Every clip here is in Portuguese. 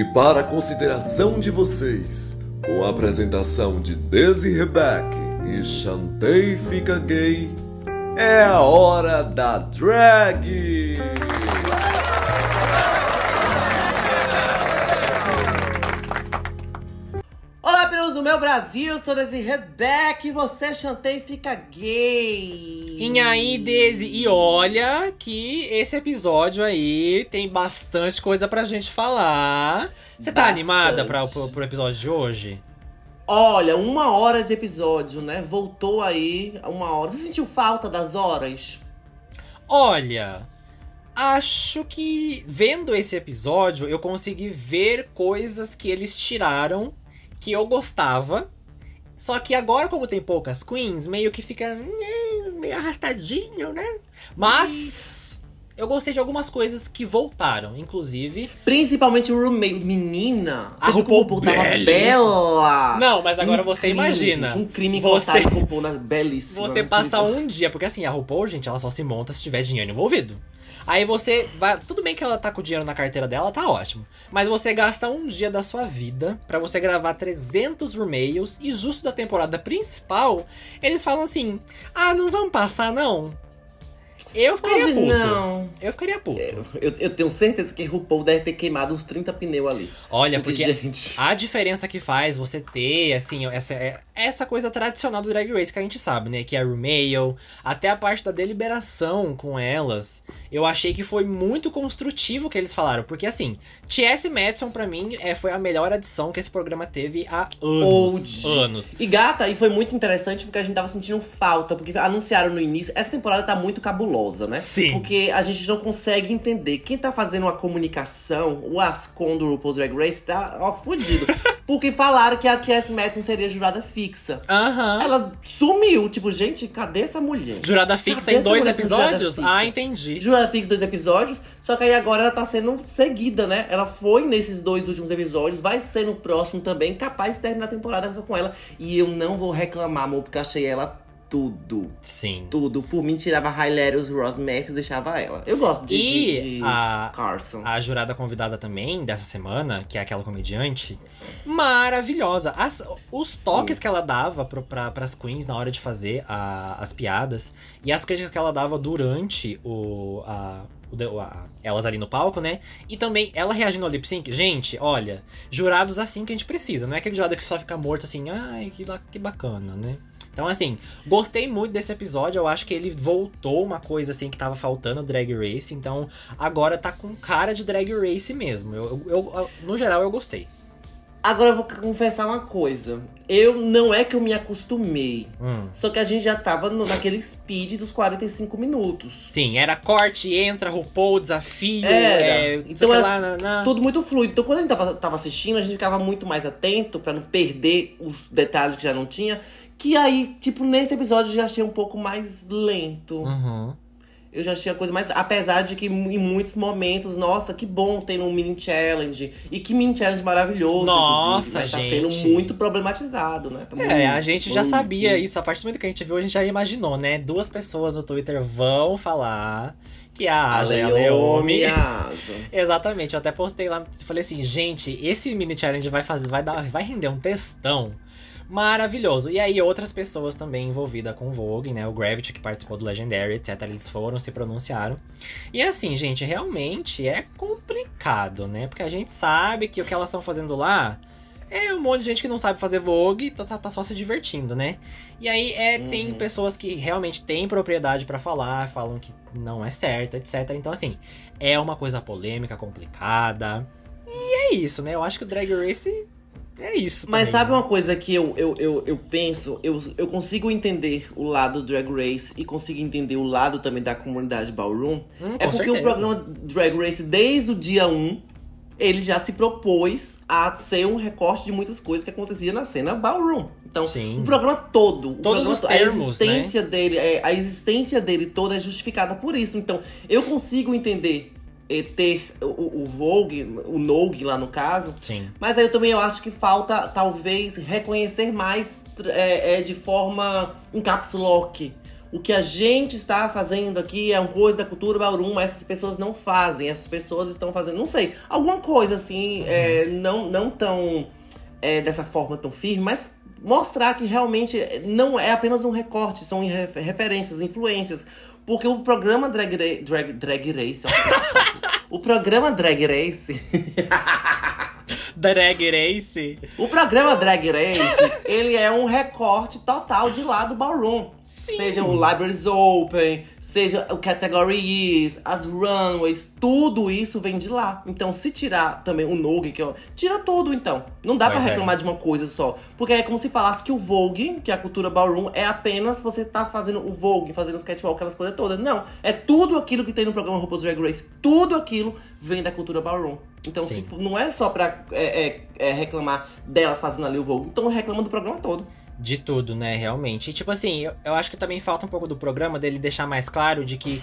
E para a consideração de vocês, com a apresentação de Desi Rebeck e Chantei Fica Gay, é a hora da drag! Olá, pelos do meu Brasil, sou Desi Rebeck e você Chantei Fica Gay. E aí, Daisy, e olha que esse episódio aí tem bastante coisa pra gente falar. Você tá Bastante. animada pra, pro, pro episódio de hoje? Olha, uma hora de episódio, né? Voltou aí uma hora. Você sentiu falta das horas? Olha, acho que vendo esse episódio eu consegui ver coisas que eles tiraram que eu gostava. Só que agora, como tem poucas queens, meio que fica né, meio arrastadinho, né? Mas eu gostei de algumas coisas que voltaram, inclusive. Principalmente o roommate. Menina, A RuPaul RuPaul tava bela? Não, mas agora Um você crime, imagina. gente, um crime Você- cortar o RuPaul na belíssima. Você passar um dia, porque assim, a RuPaul, gente, ela só se monta se tiver dinheiro envolvido. Aí você vai. Tudo bem que ela tá com o dinheiro na carteira dela, tá ótimo. Mas você gasta um dia da sua vida pra você gravar 300 remails e justo da temporada principal, eles falam assim: ah, não vamos passar não? Eu ficaria Hoje puto. não. Eu ficaria puto. Eu, eu tenho certeza que RuPaul deve ter queimado uns 30 pneus ali. Olha, Porque, porque gente. A diferença que faz você ter, assim, essa, é- essa coisa tradicional do Drag Race que a gente sabe, né? Que é a Rumail, até a parte da deliberação com elas, eu achei que foi muito construtivo o que eles falaram. Porque, assim, T.S. Madison, pra mim, é, foi a melhor adição que esse programa teve há anos. Old. Anos. E gata, e foi muito interessante porque a gente tava sentindo falta, porque anunciaram no início. Essa temporada tá muito cabulosa, né? Sim. Porque a gente não consegue entender. Quem tá fazendo uma comunicação, o Ascon do RuPaul's Drag Race, tá, ó, fudido. porque falaram que a T.S. Madison seria jurada fixa. Aham. Ela sumiu, tipo, gente, cadê essa mulher? Jurada fixa Cadê em dois episódios? fixa? Ah, entendi. Jurada fixa dois episódios, só que aí agora ela tá sendo seguida, né? Ela foi nesses dois últimos episódios, vai ser no próximo também, capaz de terminar a temporada só com ela. E eu não vou reclamar, amor, porque achei ela tudo. Sim. Tudo. Por mim, tirava Hilarious Ross Matthews, deixava ela. Eu gosto de, E de, de a- Carson. A jurada convidada também dessa semana, que é aquela comediante, maravilhosa. As- os toques que ela dava pro, pra, pras queens na hora de fazer a- as piadas e as críticas que ela dava durante o, a- o a- elas ali no palco, né? E também ela reagindo ao lip sync. Gente, olha, jurados assim que a gente precisa. Não é aquele jurado que só fica morto assim, ai, que, que bacana, né? Então, assim, gostei muito desse episódio. Eu acho que ele voltou uma coisa assim que tava faltando Drag Race. Então, agora tá com cara de Drag Race mesmo. Eu, eu- eu- no geral, eu gostei. Agora eu vou confessar uma coisa. Eu não é que eu me acostumei. Hum. Só que a gente já tava no- naquele speed dos 45 minutos. Sim, era corte, entra, RuPaul, desafio. Era. É, Então era lá, na, na- Tudo muito fluido. Então, quando a gente tava, tava assistindo, a gente ficava muito mais atento pra não perder os detalhes que já não tinha. Que aí, tipo, nesse episódio eu já achei um pouco mais lento. Uhum. Eu já achei a coisa mais. Apesar de que em muitos momentos, nossa, que bom ter um mini challenge. E que mini challenge maravilhoso. Nossa, mas tá gente. sendo muito problematizado, né? Tá É, muito, a gente já muito, sabia isso. A partir do momento que a gente viu, a gente já imaginou, né? Duas pessoas no Twitter vão falar que a Aja e a Leomi. Aja. Exatamente, eu até postei lá, falei assim, gente, esse mini challenge vai fazer, vai dar, vai render um textão maravilhoso. E aí outras pessoas também envolvidas com o Vogue, né, o Gravity que participou do Legendary, etc, eles foram, se pronunciaram. E assim, gente, realmente é complicado, né? Porque a gente sabe que o que elas estão fazendo lá é um monte de gente que não sabe fazer Vogue tá, tá- tá só se divertindo, né? E aí é, tem Uhum. pessoas que realmente têm propriedade pra falar, falam que não é certo, etc. Então, assim, é uma coisa polêmica, complicada. E é isso, né? Eu acho que o Drag Race é isso. Mas também, sabe né? uma coisa que eu, eu, eu, eu penso? Eu, eu consigo entender o lado do Drag Race e consigo entender o lado também da comunidade Ballroom. Hum, é porque o certeza. programa Drag Race, desde o dia 1, ele já se propôs a ser um recorte de muitas coisas que acontecia na cena Ballroom. Então, Sim. o programa todo, o Todos programa termos, né? a existência dele, é, a existência dele toda é justificada por isso. Então, eu consigo entender ter o, o Vogue, o Nogue lá no caso, Sim. mas aí eu também eu acho que falta, talvez, reconhecer mais é, é, de forma em caps lock o que a gente está fazendo aqui é uma coisa da cultura ballroom, mas essas pessoas não fazem, essas pessoas estão fazendo, não sei, alguma coisa assim, é, não, não tão é, dessa forma tão firme, mas mostrar que realmente não é apenas um recorte, são refer- referências, influências. Porque o programa Drag, Ra- Drag, Drag Race, ó, o programa Drag Race, Drag Race. o programa Drag Race, ele é um recorte total de lá do ballroom. Seja o Libraries Open, seja o Categories, as runways, tudo isso vem de lá. Então, se tirar também o Nogue, que é o- tira tudo então. Não dá pra é. reclamar de uma coisa só. Porque é como se falasse que o Vogue, que é a cultura ballroom, é apenas você tá fazendo o Vogue, fazendo os catwalk, aquelas coisas todas. Não, é tudo aquilo que tem no programa RuPaul's Drag Race, tudo aquilo vem da cultura ballroom. Então, se não é só pra é, é, é, reclamar delas fazendo ali o Vogue. Então, reclama do programa todo. De tudo, né, realmente. E, tipo assim, eu, eu acho que também falta um pouco do programa dele deixar mais claro de que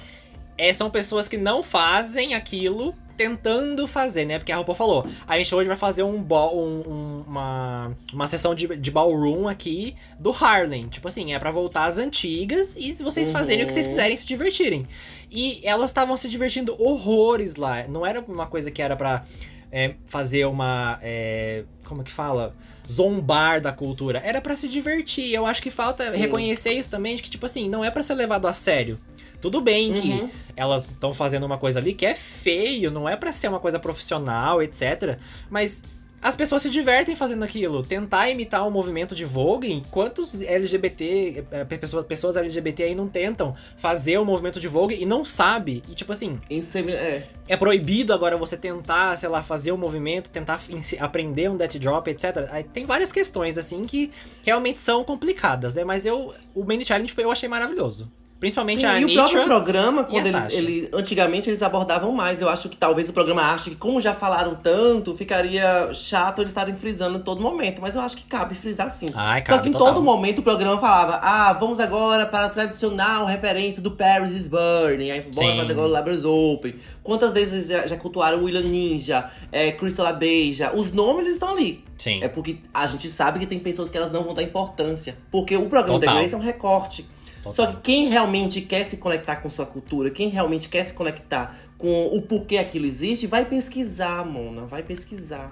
é, são pessoas que não fazem aquilo tentando fazer, né? Porque a RuPaul falou, a gente hoje vai fazer um, ball, um- um- uma, uma sessão de, de ballroom aqui do Harlem. Tipo assim, é pra voltar às antigas e vocês Uhum. fazerem o que vocês quiserem se divertirem. E elas estavam se divertindo horrores lá. Não era uma coisa que era pra é, fazer uma. é, como que fala? Zombar da cultura. Era pra se divertir. Eu acho que falta Sim. reconhecer isso também, de que, tipo assim, não é pra ser levado a sério. Tudo bem que Uhum. elas estão fazendo uma coisa ali que é feio, não é pra ser uma coisa profissional, etc. Mas as pessoas se divertem fazendo aquilo. Tentar imitar o movimento de Vogue, quantos LGBT, eh, pessoas, LGBT aí não tentam fazer o movimento de Vogue e não sabe? E tipo assim, Insemi- é. é proibido agora você tentar, sei lá, fazer o movimento, tentar aprender um death drop, etc. Aí tem várias questões, assim, que realmente são complicadas, né? Mas eu, o Main Challenge eu achei maravilhoso. Principalmente Sim, a e o próprio programa, quando eles, ele, antigamente eles abordavam mais. Eu acho que talvez o programa ache que, como já falaram tanto, ficaria chato eles estarem frisando em todo momento. Mas eu acho que cabe frisar sim. Ai, Só cara, que em total. todo momento o programa falava: ah, vamos agora para a tradicional referência do Paris is Burning. Aí bora Sim. fazer agora o Libraries Open. Quantas vezes já, já cultuaram William Ninja, é, Crystal Abeja? Os nomes estão ali. Sim. É porque a gente sabe que tem pessoas que elas não vão dar importância. Porque o programa Total. da Grace é um recorte. Total. Só que quem realmente quer se conectar com sua cultura, quem realmente quer se conectar com o porquê aquilo existe, vai pesquisar, Mona. Vai pesquisar.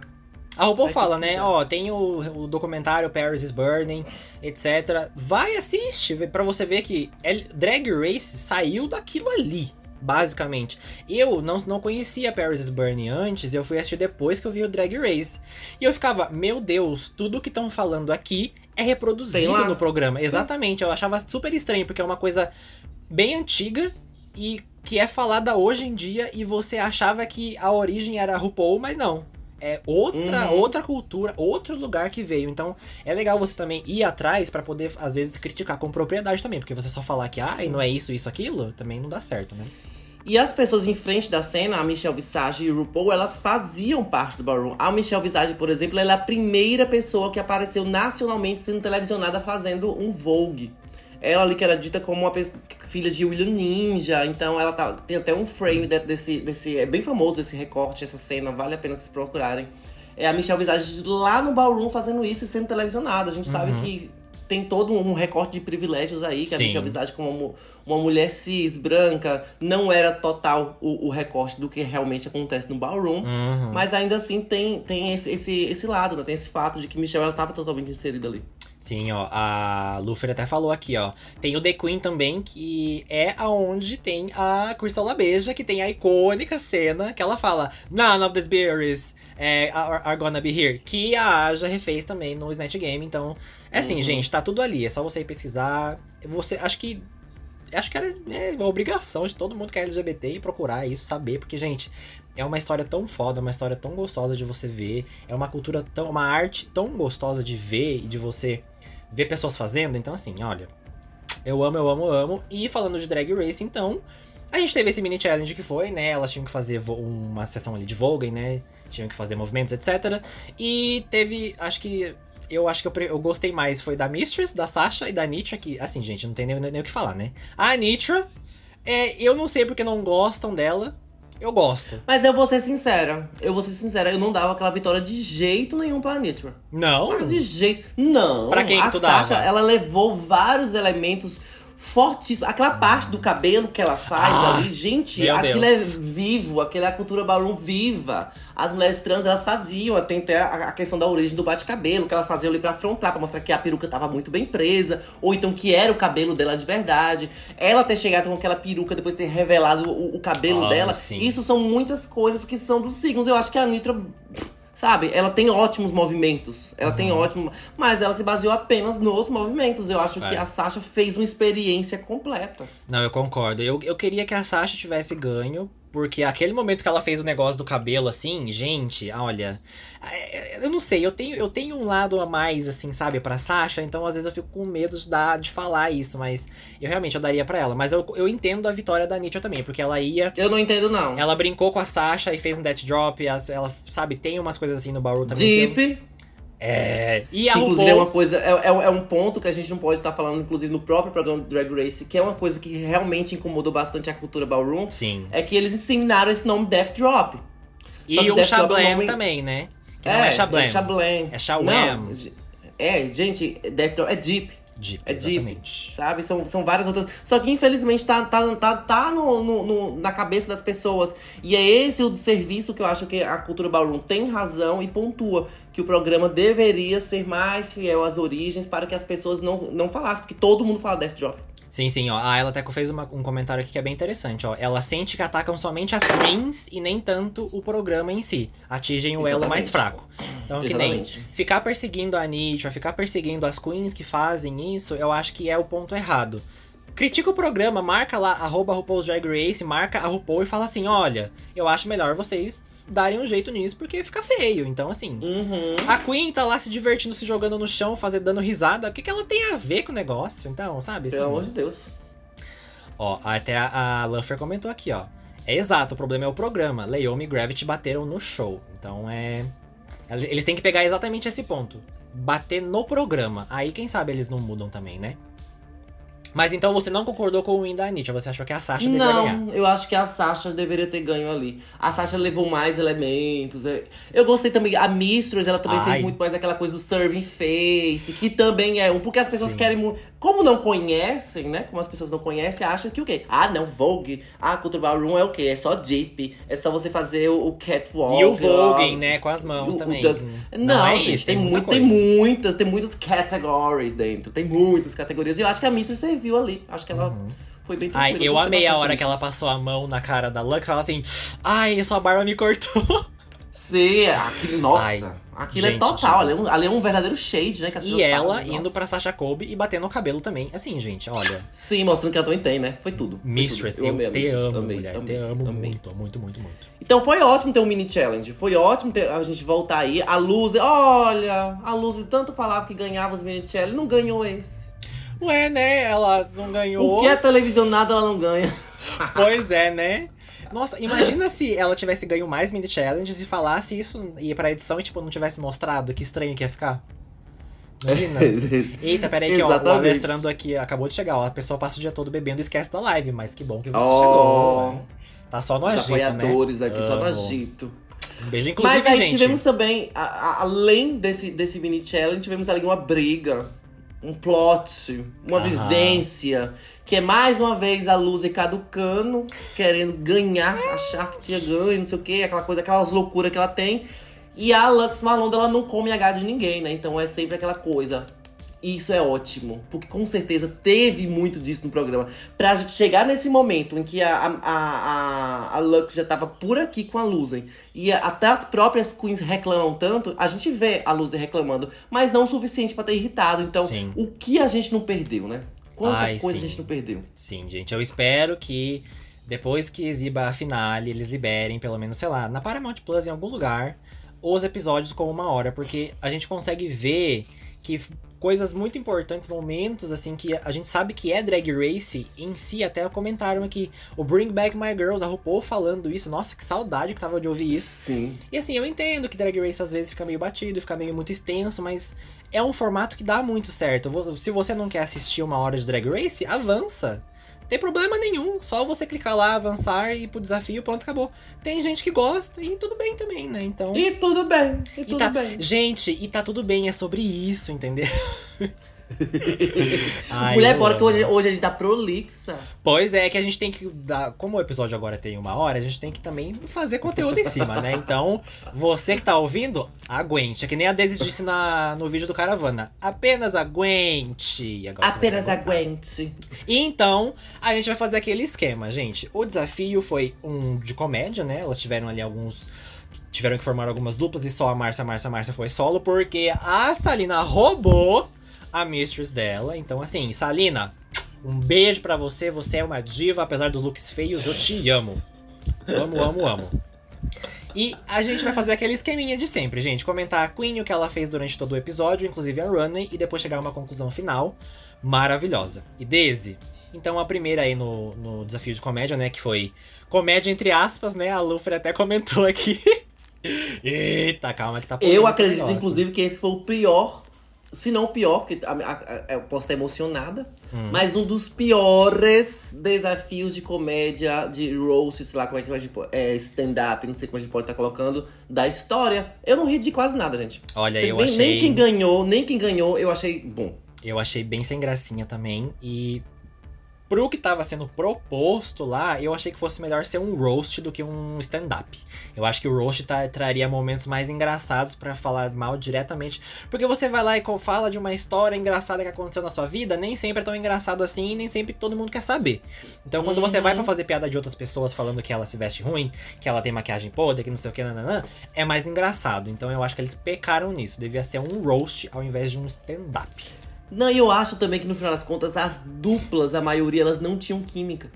A RuPaul Vai fala, né? pesquisar. Ó, tem o, o documentário Paris is Burning, etc. Vai assiste vê- pra você ver que Drag Race saiu daquilo ali, basicamente. Eu não, não conhecia Paris is Burning antes, eu fui assistir depois que eu vi o Drag Race. E eu ficava, meu Deus, tudo que estão falando aqui é reproduzido no programa. Exatamente, eu achava super estranho, porque é uma coisa bem antiga e que é falada hoje em dia e você achava que a origem era RuPaul, mas não. É outra, Uhum. outra cultura, outro lugar que veio. Então, é legal você também ir atrás pra poder, às vezes, criticar com propriedade também. Porque você só falar que, ah, não é isso, isso, aquilo, também não dá certo, né? E as pessoas em frente da cena, a Michelle Visage e o RuPaul, elas faziam parte do ballroom. A Michelle Visage, por exemplo, ela é a primeira pessoa que apareceu nacionalmente sendo televisionada fazendo um Vogue. Ela ali que era dita como uma pessoa, filha de William Ninja, então ela tá, tem até um frame de- desse, desse. É bem famoso esse recorte, essa cena, vale a pena vocês procurarem. É a Michelle Visage lá no ballroom fazendo isso e sendo televisionada. A gente sabe Uhum. que tem todo um recorte de privilégios aí, que a Sim. Michelle Visage como uma, mu- uma mulher cis, branca, não era total o, o recorte do que realmente acontece no ballroom. Uhum. Mas ainda assim tem, tem esse, esse, esse lado, né? Tem esse fato de que Michelle ela tava totalmente inserida ali. Sim, ó, a Lufer até falou aqui, ó. Tem o The Queen também, que é aonde tem a Crystal Labeja, que tem a icônica cena que ela fala None of these berries é, are, are gonna be here. Que a Aja refez também no Snatch Game. Então, é assim, Uhum. gente, tá tudo ali. É só você ir pesquisar. Você, acho que. Acho que era é, uma obrigação de todo mundo que é LGBT ir procurar isso, saber, porque, gente, é uma história tão foda, uma história tão gostosa de você ver, é uma cultura tão. uma arte tão gostosa de ver e de você ver pessoas fazendo. Então, assim, olha, eu amo, eu amo, eu amo. E falando de Drag Race, então, a gente teve esse mini challenge que foi, né? Elas tinham que fazer uma sessão ali de Vogue, né? Tinham que fazer movimentos, etc. E teve, acho que. Eu acho que eu, eu gostei mais foi da Mistress, da Sasha e da Nitra, que, assim, gente, não tem nem, nem o que falar, né? A Nitra, é, eu não sei porque não gostam dela. Eu gosto. Mas eu vou ser sincera, eu vou ser sincera, eu não dava aquela vitória de jeito nenhum pra Nitra. Não? Mas de jeito. Não. Pra quem que a tu Sasha, dava? ela levou vários elementos fortíssimo. Aquela parte do cabelo que ela faz Ah, ali, gente, aquilo Deus. é vivo, aquilo é a cultura ballroom viva. As mulheres trans, elas faziam, tem até a a questão da origem do bate-cabelo, que elas faziam ali pra afrontar, pra mostrar que a peruca tava muito bem presa, ou então que era o cabelo dela de verdade. Ela ter chegado com aquela peruca, depois ter revelado o, o cabelo Ah, dela. sim. Isso são muitas coisas que são dos signos. Eu acho que a Nitra. Sabe, ela tem ótimos movimentos. Ela tem Uhum. ótimo. Mas ela se baseou apenas nos movimentos. Eu acho que É. a Sasha fez uma experiência completa. Não, eu concordo. Eu, eu queria que a Sasha tivesse ganho, porque aquele momento que ela fez o negócio do cabelo, assim, gente, olha. é, Eu não sei, eu tenho, eu tenho um lado a mais, assim, sabe, pra Sasha, então às vezes eu fico com medo de, dar, de falar isso, mas eu realmente eu daria pra ela. Mas eu, eu entendo a vitória da Nietzsche também, porque ela ia. Eu não entendo, não. Ela brincou com a Sasha e fez um death drop, ela, sabe, tem umas coisas assim no Bauru também. Deep, É. E a inclusive é RuPaul. uma coisa, é, é, é um ponto que a gente não pode estar falando, inclusive, no próprio programa do Drag Race, que é uma coisa que realmente incomodou bastante a cultura ballroom, Sim. é que eles ensinaram esse nome Death Drop. E o Drop Shablam nome- também, né? Que não é Shablam. É Shablam. É. Não, É, gente, Death Drop é Deep. Deep, É deep. exatamente. Sabe? São, são várias outras. Só que infelizmente tá, tá, tá, tá no, no- no- na cabeça das pessoas. E é esse o serviço que eu acho que a cultura ballroom tem razão e pontua. Que o programa deveria ser mais fiel às origens para que as pessoas não, não falassem. Porque todo mundo fala Death Drop. Sim, sim, ó. A ela até fez uma- um comentário aqui que é bem interessante, ó. Ela sente que atacam somente as queens e nem tanto o programa em si. Atingem o elo Exatamente. mais fraco. Então, que nem Exatamente. ficar perseguindo a Anitta, ficar perseguindo as queens que fazem isso, eu acho que é o ponto errado. Critica o programa, marca lá, arroba RuPaul's Drag Race, marca a RuPaul e fala assim, olha, eu acho melhor vocês darem um jeito nisso, porque fica feio. Então, assim, Uhum. a Queen tá lá se divertindo, se jogando no chão, fazendo, dando risada. O que, que ela tem a ver com o negócio? Então, sabe? Pelo assim, amor de Deus. Ó, até a, a Luffer comentou aqui, ó. É exato, o problema é o programa. Leomi e Gravity bateram no show. Então é. Eles têm que pegar exatamente esse ponto. Bater no programa. Aí, quem sabe, eles não mudam também, né? Mas então você não concordou com o win da Anitta, você achou que a Sasha deveria ganhar. Não, eu acho que a Sasha deveria ter ganho ali. A Sasha levou mais elementos. é- Eu gostei também. A Mistress, ela também Ai. fez muito mais aquela coisa do serving face, que também é um. Porque as pessoas Sim. querem. Como não conhecem, né? Como as pessoas não conhecem, acham que o quê? Ah, não, Vogue. Ah, Culture Ballroom é o quê? É só Jeep. É só você fazer o, o catwalk. E o. Voguing, né, com as mãos o- o também. Duck- Não, é gente, isso, tem, muita muito, tem muitas, tem muitas categories dentro. Tem muitas categorias. E eu acho que a Mistress serviu ali. Acho que ela foi bem Ai, eu amei a hora que ela passou a mão na cara da Lux e fala assim: Ai, sua barba me cortou. Sim, aquilo, nossa. Ai, aquilo é gente, total. gente. Ali é, um, ali é um verdadeiro shade, né? Que as E ela falam, indo nossa. pra Sasha Kobe e batendo no cabelo também. Assim, gente, olha. Sim, mostrando que ela também tem, né? Foi tudo. Foi Mistress, tudo. eu, a te Mistress, amo, amei, mulher. amei, te amo amei. muito, muito, muito, muito. Então foi ótimo ter um mini challenge. Foi ótimo ter a gente voltar aí. A Luz, olha, a Luz tanto falava que ganhava os mini challenge, não ganhou esse. Ué, né? Ela não ganhou. O que é televisionado ela não ganha. Pois é, né? Nossa, imagina se ela tivesse ganho mais mini challenges e falasse isso e pra edição e, tipo, não tivesse mostrado. Que estranho que ia ficar. Imagina. Eita, peraí que ó, o. Alessandro aqui acabou de chegar, ó. A pessoa passa o dia todo bebendo e esquece da live, mas que bom que você Oh. chegou. né? Tá só no agito, né? apoiadores aqui, só no Amo. agito. Um beijo, inclusive, Mas aí gente. tivemos também, a- a- além desse, desse mini challenge, tivemos ali uma briga, um plot, uma Aham. vivência. Que é mais uma vez a Luz caducando, querendo ganhar, achar que tinha ganho, não sei o que, aquela coisa, aquelas loucuras que ela tem. E a Lux Malonda, ela não come H de ninguém, né? Então é sempre aquela coisa. E isso é ótimo, porque com certeza teve muito disso no programa. Pra gente chegar nesse momento em que a, a, a, a Lux já tava por aqui com a Luzen e até as próprias queens reclamam tanto, a gente vê a Luzen reclamando, mas não o suficiente pra ter irritado. Então, Sim. o que a gente não perdeu, né? Quanta Ai, coisa sim. a gente não perdeu. Sim, gente, eu espero que depois que exiba a finale, eles liberem, pelo menos, sei lá, na Paramount Plus, em algum lugar, os episódios com uma hora, porque a gente consegue ver que coisas muito importantes, momentos, assim, que a gente sabe que é Drag Race em si, até comentaram aqui, o Bring Back My Girls, a RuPaul falando isso, nossa, que saudade que tava de ouvir isso. Sim. E assim, eu entendo que Drag Race às vezes fica meio batido, fica meio muito extenso, mas é um formato que dá muito certo. Se você não quer assistir uma hora de Drag Race, avança. Não tem problema nenhum. Só você clicar lá, avançar e ir pro desafio, pronto, acabou. Tem gente que gosta e tudo bem também, né? Então. E tudo bem, e E tudo tá- bem. Gente, e tá tudo bem, é sobre isso, entendeu? Ai, Mulher, bora que hoje, hoje a gente tá prolixa. Pois é, que a gente tem que dar. Como o episódio agora tem uma hora, a gente tem que também fazer conteúdo em cima, né? Então, você que tá ouvindo, aguente. É que nem a Daisy disse na, no vídeo do Caravana. Apenas aguente. Apenas aguente. E então, a gente vai fazer aquele esquema, gente. O desafio foi um de comédia, né? Elas tiveram ali alguns. Tiveram que formar algumas duplas e só a Márcia, Márcia, Márcia foi solo, porque a Salina roubou a mistress dela. Então, assim, Salina, um beijo pra você. Você é uma diva, apesar dos looks feios, eu te amo. Amo, amo, amo. E a gente vai fazer aquele esqueminha de sempre, gente. Comentar a Queen, o que ela fez durante todo o episódio, inclusive a Runway, e depois chegar a uma conclusão final maravilhosa. E Daisy, então a primeira aí no, no desafio de comédia, né, que foi comédia entre aspas, né, a Luffy até comentou aqui. Eita, calma que tá Eu acredito, negócio. inclusive, que esse foi o pior, se não o pior, porque a- a- a- eu posso estar emocionada, Hum. mas um dos piores desafios de comédia, de roast, sei lá como é que a gente pode- é, stand-up, não sei como a gente pode estar colocando, da história. Eu não ri de quase nada, gente. Olha, nem, eu nem achei, quem ganhou, nem quem ganhou, eu achei bom. eu achei bem sem gracinha também e pro que tava sendo proposto lá, eu achei que fosse melhor ser um roast do que um stand-up. Eu acho que o roast tá- traria momentos mais engraçados pra falar mal diretamente. Porque você vai lá e fala de uma história engraçada que aconteceu na sua vida, nem sempre é tão engraçado assim e nem sempre todo mundo quer saber. Então quando você Uhum. vai pra fazer piada de outras pessoas falando que ela se veste ruim, que ela tem maquiagem podre, que não sei o que, nananã, é mais engraçado. Então eu acho que eles pecaram nisso. Devia ser um roast ao invés de um stand-up. Não, e eu acho também que no final das contas, as duplas, a maioria, elas não tinham química.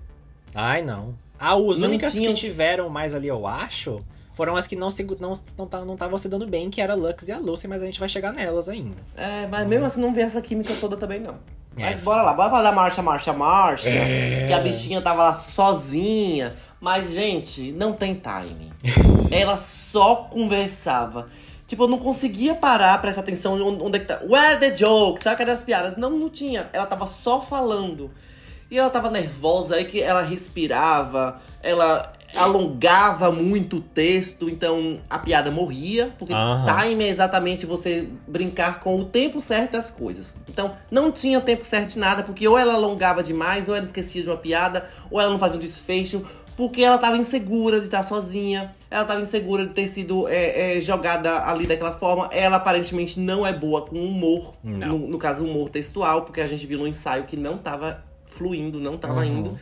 Ai, não. Ah, as Não únicas tinham- que tiveram mais ali, eu acho, foram as que não se não não não estavam se dando bem, que era a Lux e a Lucy, mas a gente vai chegar nelas ainda. É, mas mesmo assim não vê essa química toda também, não. É. Mas bora lá, bora falar da marcha, marcha, marcha. É. Que a bichinha tava lá sozinha. Mas, gente, não tem timing. Ela só conversava. Tipo, eu não conseguia parar, prestar atenção onde, onde é que tá. Where the joke? Sabe cadê as piadas? Não, não tinha. Ela tava só falando. E ela tava nervosa, aí que ela respirava, ela alongava muito o texto, então a piada morria, porque Aham. time é exatamente você brincar com o tempo certo das coisas. Então, não tinha tempo certo de nada, porque ou ela alongava demais, ou ela esquecia de uma piada, ou ela não fazia um desfecho, porque ela tava insegura de estar sozinha, ela tava insegura de ter sido é, é, jogada ali daquela forma. Ela aparentemente não é boa com humor, no, no caso, humor textual, porque a gente viu no ensaio que não tava fluindo, não tava Uhum. indo.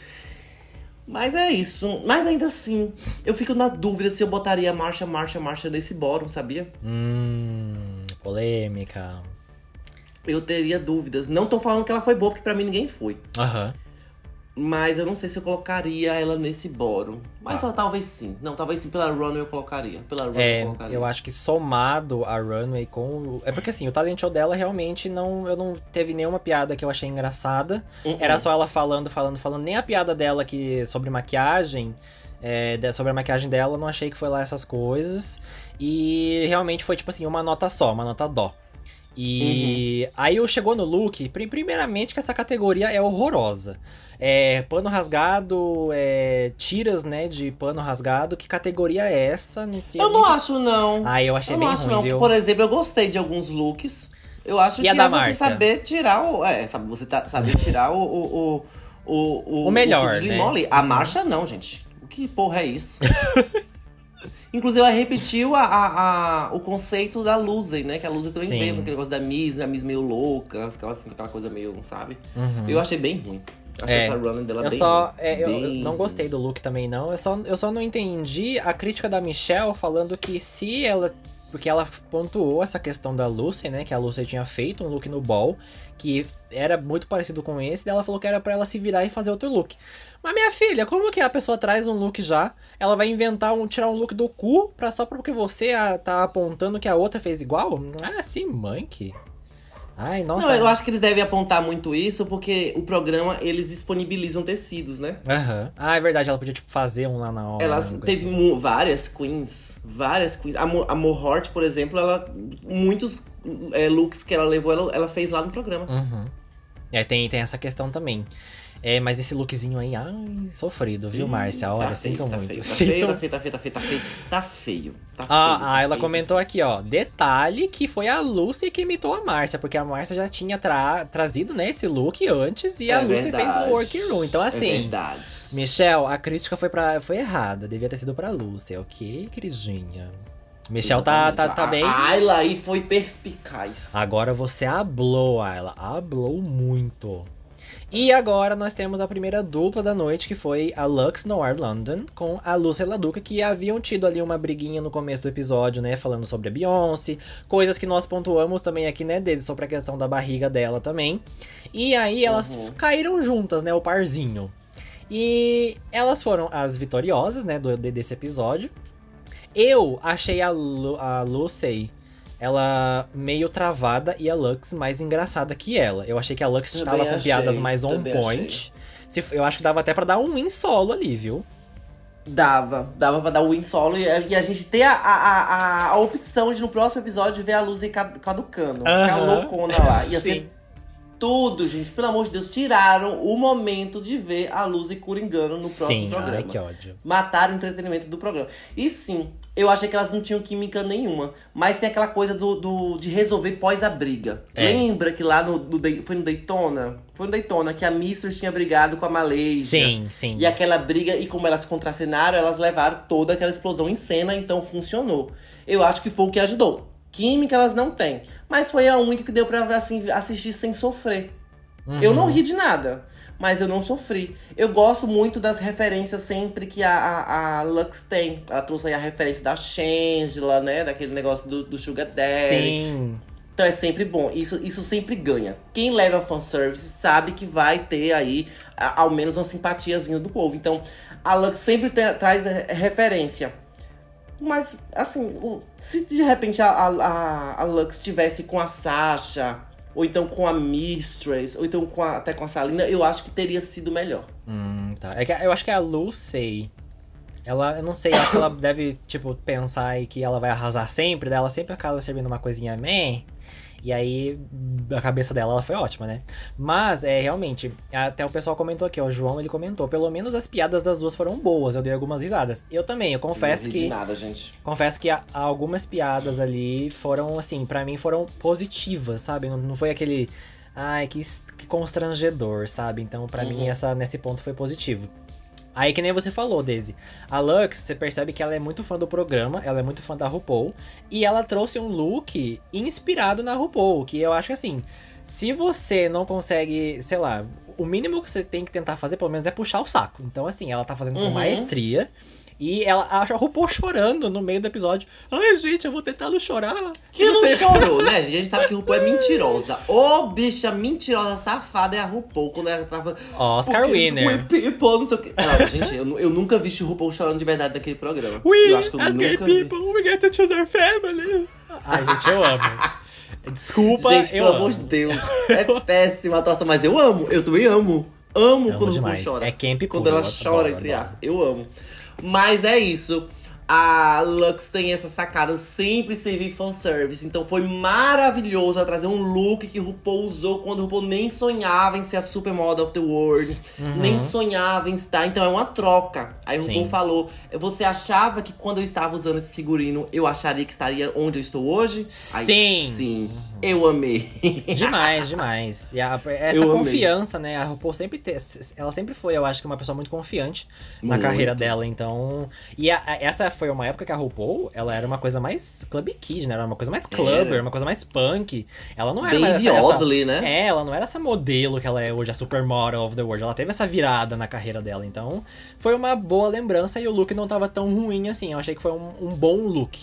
Mas é isso. Mas ainda assim, eu fico na dúvida se eu botaria marcha, marcha, marcha nesse bórum, sabia? Hum, polêmica. Eu teria dúvidas. Não tô falando que ela foi boa, porque pra mim ninguém foi. Aham. Mas eu não sei se eu colocaria ela nesse bórum. Mas Ah. ela, talvez sim. Não, talvez sim pela Runway eu colocaria. Pela Runway É, eu colocaria. eu acho que somado a Runway com. o- É porque assim, o talent show dela realmente não. Eu não teve nenhuma piada que eu achei engraçada. Uh-uh. Era só ela falando, falando, falando. Nem a piada dela que sobre maquiagem. é, sobre a maquiagem dela, não achei que foi lá essas coisas. E realmente foi tipo assim, uma nota só, uma nota dó. E aí eu chegou no look, pri- primeiramente que essa categoria é horrorosa. É, pano rasgado, é, tiras, né, de pano rasgado. Que categoria é essa? Não Eu não nem- acho, não. Ah, eu achei eu bem não acho, ruim, não. viu? Por exemplo, eu gostei de alguns looks. Eu acho E que é você Márcia? saber tirar o. É, sabe, você tá, saber tirar o. o, o o, O melhor, de né? A marcha não, gente. O que porra é isso? Inclusive, ela repetiu a, a- a- o conceito da Luzen, né? Que a Luzen também Sim. veio com aquele negócio da Miss, a Miss meio louca, ficava assim com aquela coisa meio, sabe? Uhum. Eu achei bem ruim. Achei É. essa running dela Eu bem só. ruim. é, eu, eu Bem não gostei do look também, não. Eu só, eu só não entendi a crítica da Michelle falando que se ela. Porque ela pontuou essa questão da Lucy, né? Que a Lucy tinha feito um look no ball que era muito parecido com esse, daí ela falou que era pra ela se virar e fazer outro look. Mas minha filha, como que a pessoa traz um look já? Ela vai inventar um, tirar um look do cu pra só porque você a- tá apontando que a outra fez igual? É assim, monkey. Ai, nossa. Não, eu acho que eles devem apontar muito isso porque o programa, eles disponibilizam tecidos, né? Aham. Ah, é verdade, ela podia, tipo, fazer um lá na hora. Ela teve assim. várias queens, várias queens. A, Mo, a Mohort, por exemplo, ela muitos é, looks que ela levou, ela, ela fez lá no programa. Uhum. É, tem, tem essa questão também. É, mas esse lookzinho aí, ai, sofrido, viu, Márcia? Olha, tá sinto feio, tá muito. Feio, tá, Sinto- feio, tá feio, tá feio, tá feio, tá feio, tá feio. Tá Ah, feio, ah, tá ela feio, comentou aqui, ó. Detalhe que foi a Lucy que imitou a Márcia, porque a Márcia já tinha tra- trazido, né, esse look antes e É a Lucy fez verdade. no workroom. Então, É assim, verdade. Michelle, a crítica foi, pra, foi errada. Devia ter sido pra Lucy, ok, queridinha? Michelle tá, tá, tá bem. A Ayla aí foi perspicaz. Agora você hablou, Ayla. Hablou muito. E agora nós temos a primeira dupla da noite, que foi a Lux Noir London com a Lucy Laduca, que haviam tido ali uma briguinha no começo do episódio, né? Falando sobre a Beyoncé. Coisas que nós pontuamos também aqui, né, deles, sobre a questão da barriga dela também. E aí elas Uhum. caíram juntas, né? O parzinho. E elas foram as vitoriosas, né, do, de- desse episódio. Eu achei a, Lu, a Lucy, ela meio travada e a Lux mais engraçada que ela. Eu achei que a Lux estava com piadas mais on point. Se- eu acho que dava até pra dar um win solo ali, viu? Dava, dava pra dar o win solo e a, e a gente ter a, a, a, a opção de no próximo episódio ver a luz caducando. Ficar Aham. loucona lá. Ia Sim. ser tudo, gente. Pelo amor de Deus, tiraram o momento de ver a luz e Coringano no próximo Sim, programa. ai que ódio. Mataram o entretenimento do programa. E sim, eu achei que elas não tinham química nenhuma. Mas tem aquela coisa do, do- de resolver pós a briga. É. Lembra que lá no, no foi no Daytona? Foi no Daytona que a Mistress tinha brigado com a Malaysia. Sim, sim. E aquela briga, e como elas contracenaram, elas levaram toda aquela explosão em cena, então funcionou. Eu acho que foi o que ajudou. Química elas não têm. Mas foi a única que deu pra assim, assistir sem sofrer. Eu Uhum. não ri de nada, mas eu não sofri. Eu gosto muito das referências sempre que a, a, a Lux tem. Ela trouxe aí a referência da Shangela, né? Daquele negócio do, do Sugar Daddy. Sim. Então é sempre bom. Isso, isso sempre ganha. Quem leva fanservice sabe que vai ter aí a- ao menos uma simpatiazinha do povo. Então a Lux sempre te- traz re- referência. Mas, assim, se de repente a, a, a Lux estivesse com a Sasha, ou então com a Mistress, ou então com a- até com a Salina, eu acho que teria sido melhor. Hum, tá. É que eu acho que a Lucy. Ela, eu não sei, acho que ela deve, tipo, pensar que ela vai arrasar sempre, daí ela sempre acaba servindo uma coisinha meh. E aí, a cabeça dela ela foi ótima, né? Mas, é, realmente, até o pessoal comentou aqui, ó, o João, ele comentou, pelo menos as piadas das duas foram boas, eu dei algumas risadas. Eu também, eu confesso não ri de que... nada, gente. Confesso que a- algumas piadas ali foram, assim, pra mim foram positivas, sabe? Não, não foi aquele. Ai, que, que constrangedor, sabe? Então, pra Uhum. mim, essa, nesse ponto foi positivo. Aí, que nem você falou, Daisy. A Lux, você percebe que ela é muito fã do programa, ela é muito fã da RuPaul. E ela trouxe um look inspirado na RuPaul, que eu acho que assim. Se você não consegue, sei lá, o mínimo que você tem que tentar fazer, pelo menos, é puxar o saco. Então, assim, ela tá fazendo com Uhum. maestria. E ela acha a RuPaul chorando no meio do episódio. Ai, gente, eu vou tentar não chorar. Que não sei. chorou, né, gente? A gente sabe que a RuPaul é mentirosa. Ô, bicha mentirosa, safada é a RuPaul. Quando ela tava... Oscar Porque winner. People, não sei o quê. Não, gente, eu, eu nunca vi o RuPaul chorando de verdade naquele programa. We, eu acho que eu as gay nunca vi. people, we get to choose our family. Ai, gente, eu amo. Desculpa, Gente, eu pelo amo. amor de Deus. É péssima a atuação, mas eu amo. Eu também amo. Amo, Amo quando demais. o RuPaul chora. É camp Quando puro, ela chora, entre aspas. Eu amo. Mas é isso. A Lux tem essa sacada sempre servir fanservice. Então foi maravilhoso trazer um look que o RuPaul usou quando o RuPaul nem sonhava em ser a Supermodel of the World. Uhum. Nem sonhava em estar. Então é uma troca. Aí o RuPaul Sim. falou: Você achava que quando eu estava usando esse figurino, eu acharia que estaria onde eu estou hoje? Aí, Sim. sim. Eu amei. Demais, demais. E a- essa Eu amei. confiança, né? A RuPaul sempre te, ela sempre foi, eu acho que uma pessoa muito confiante na Muito. carreira dela, então. E a- a- essa foi uma época que a RuPaul, ela era uma coisa mais club kid, né? Era uma coisa mais clubber, Era. uma coisa mais punk. Ela não era mais Baby essa, essa- Oddly, né? É, ela não era essa modelo que ela é hoje, a supermodel of the world. Ela teve essa virada na carreira dela, então foi uma boa lembrança e o look não tava tão ruim assim. Eu achei que foi um, um bom look.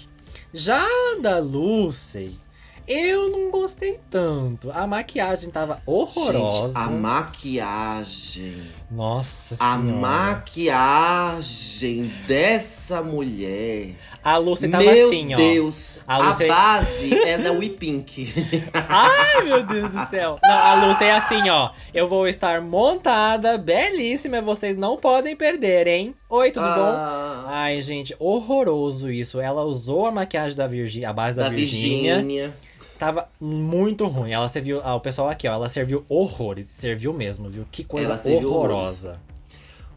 Já da Lucy, eu não gostei tanto. A maquiagem tava horrorosa. Gente, a maquiagem. Nossa A senhora. maquiagem dessa mulher. A Lucy tava Meu assim, ó. Deus. A A, Lucy- base é da We Pink. Ai, meu Deus do céu. Não, a Lucy é assim, ó. Eu vou estar montada, belíssima, vocês não podem perder, hein? Oi, tudo bom? Ah, Ai, gente, horroroso isso. Ela usou a maquiagem da Virgínia, a base da, da Virgínia. Virgínia. Tava muito ruim. Ela serviu. Ah, o pessoal aqui, ó, ela serviu horrores. Serviu mesmo, viu? Que coisa horrorosa.